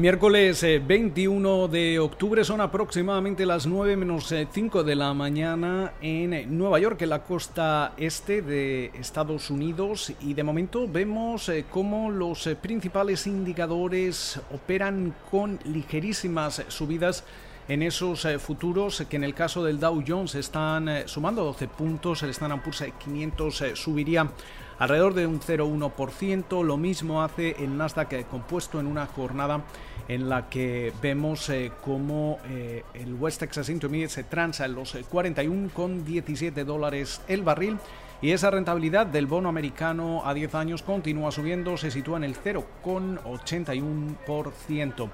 Miércoles 21 eh, de octubre son aproximadamente las 9 menos 5 eh, de la mañana en Nueva York, en la costa este de Estados Unidos. Y de momento vemos eh, cómo los principales indicadores operan con ligerísimas subidas en esos futuros que en el caso del Dow Jones están sumando 12 puntos, el Standard Poor's 500 subiría alrededor de un 0,1%. Lo mismo hace el Nasdaq compuesto en una jornada en la que vemos eh, cómo eh, el West Texas Intermediate se transa en los 41,17 eh, dólares el barril y esa rentabilidad del bono americano a 10 años continúa subiendo, se sitúa en el 0,81%.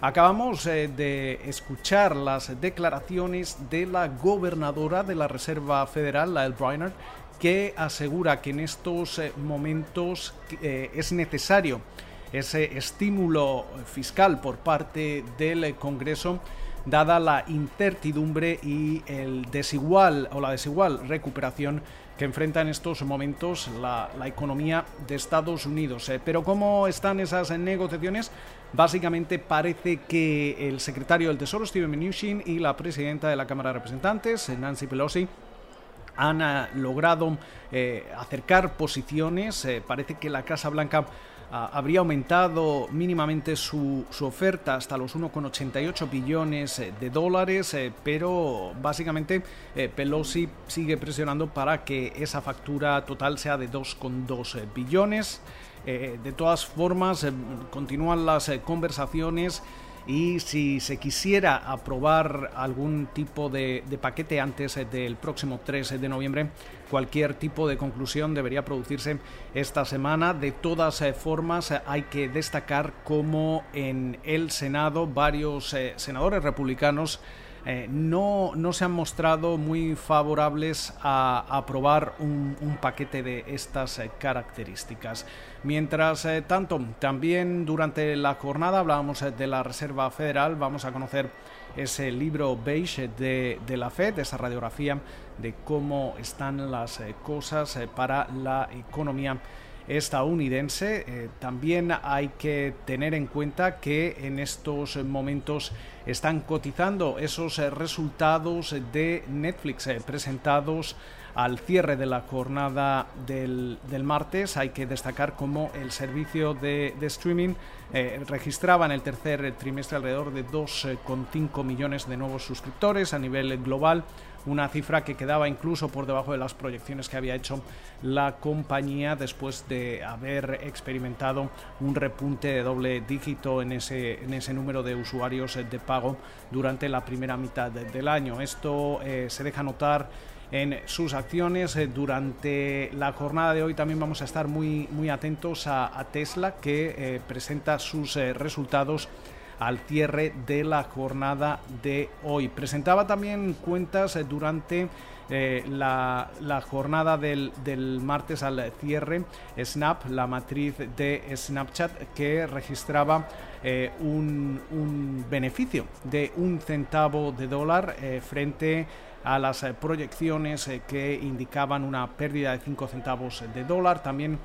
Acabamos de escuchar las declaraciones de la gobernadora de la Reserva Federal, El Brainerd, que asegura que en estos momentos es necesario ese estímulo fiscal por parte del Congreso dada la incertidumbre y el desigual o la desigual recuperación que enfrenta en estos momentos la, economía de Estados Unidos. Eh, pero ¿cómo están esas negociaciones? Básicamente parece que el secretario del Tesoro, Steven Mnuchin, y la presidenta de la Cámara de Representantes, Nancy Pelosi, han eh, logrado eh, acercar posiciones. parece que la Casa Blanca habría aumentado mínimamente su, oferta hasta los 1,88 billones eh, de dólares, eh, pero básicamente eh, Pelosi sigue presionando para que esa factura total sea de 2,2 billones. de todas formas, continúan las conversaciones y si se quisiera aprobar algún tipo de, paquete antes del próximo 3 de noviembre, cualquier tipo de conclusión debería producirse esta semana. De todas eh, formas, hay que destacar cómo en el Senado varios eh, senadores republicanos eh, no, no, se han mostrado muy favorables a, aprobar un, paquete de estas eh, características. Mientras eh, tanto, también durante la jornada hablábamos de la Reserva Federal, vamos a conocer ese libro beige de, de la Fed, esa radiografía de cómo están las cosas para la economía estadounidense. Eh, también hay que tener en cuenta que en estos momentos están cotizando esos eh, resultados de Netflix eh, presentados al cierre de la jornada del, martes. Hay que destacar cómo el servicio de, streaming registraba en el tercer trimestre alrededor de 2,5 millones de nuevos suscriptores a nivel global una cifra que quedaba incluso por debajo de las proyecciones que había hecho la compañía después de haber experimentado un repunte de doble dígito en ese, en ese número de usuarios de pago durante la primera mitad del año. Esto eh, se deja notar en sus acciones. Eh, durante la jornada de hoy también vamos a estar muy, muy atentos a, Tesla que eh, presenta sus resultados al cierre de la jornada de hoy. Presentaba también cuentas eh, durante eh, la, jornada del, martes al cierre, Snap, la matriz de Snapchat, que registraba eh, un, beneficio de un centavo de dólar frente a las proyecciones que indicaban una pérdida de 5 centavos de dólar. También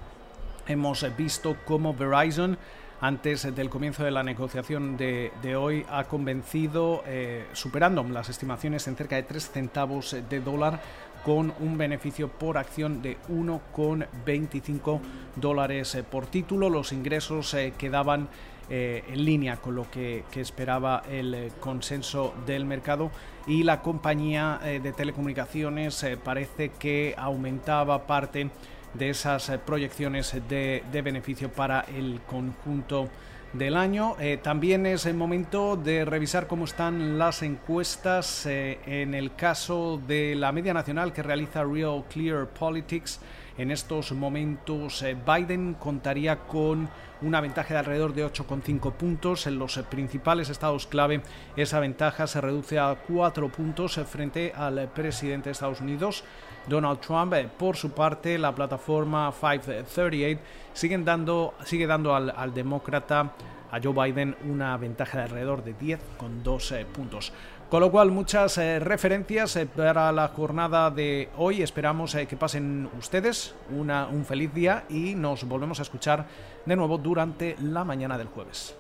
hemos visto cómo Verizon antes del comienzo de la negociación de, hoy ha convencido, eh, superando las estimaciones en cerca de 3 centavos de dólar, con un beneficio por acción de 1,25 dólares eh, por título. Los ingresos eh, quedaban en línea con lo que, que, esperaba el consenso del mercado y la compañía de telecomunicaciones parece que aumentaba parte de esas eh, proyecciones de, beneficio para el conjunto del año. Eh, también es el momento de revisar cómo están las encuestas eh, en el caso de la media nacional que realiza Real Clear Politics. En estos momentos Biden contaría con una ventaja de alrededor de 8,5 puntos. En los principales estados clave esa ventaja se reduce a 4 puntos frente al presidente de Estados Unidos. Donald Trump. Eh, por su parte, la plataforma 538 sigue dando, sigue dando al, demócrata a Joe Biden una ventaja de alrededor de 10 con 12 puntos. Con lo cual, muchas eh, referencias eh, para la jornada de hoy. Esperamos que pasen ustedes una, un feliz día y nos volvemos a escuchar de nuevo durante la mañana del jueves.